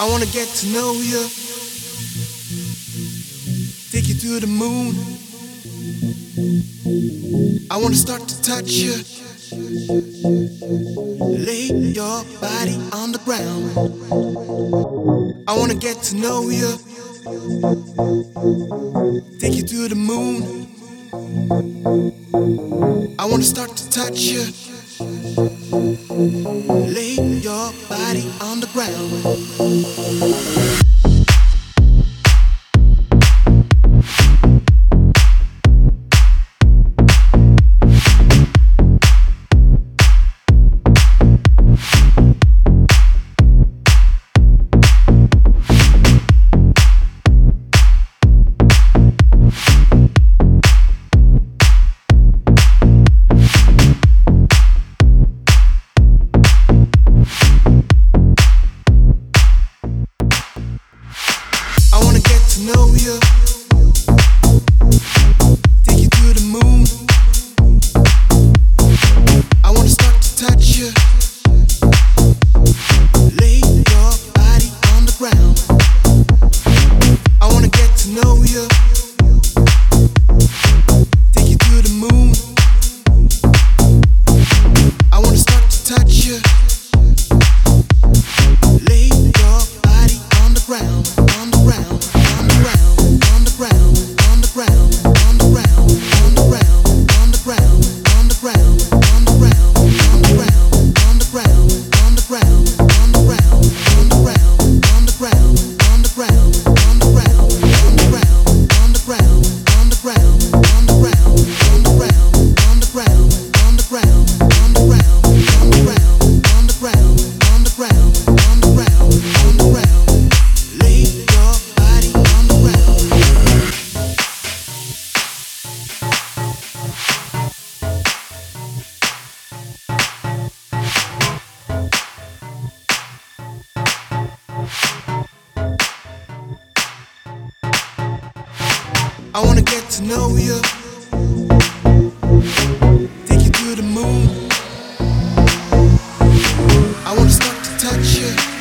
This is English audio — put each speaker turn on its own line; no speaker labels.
I wanna get to know you. Take you to the moon. I wanna start to touch you. Lay your body on the ground. I wanna get to know you. Take you to the moon. I wanna start to touch you. Lay your body on the ground. I wanna get to know you. Take you to the moon. I wanna start to touch you.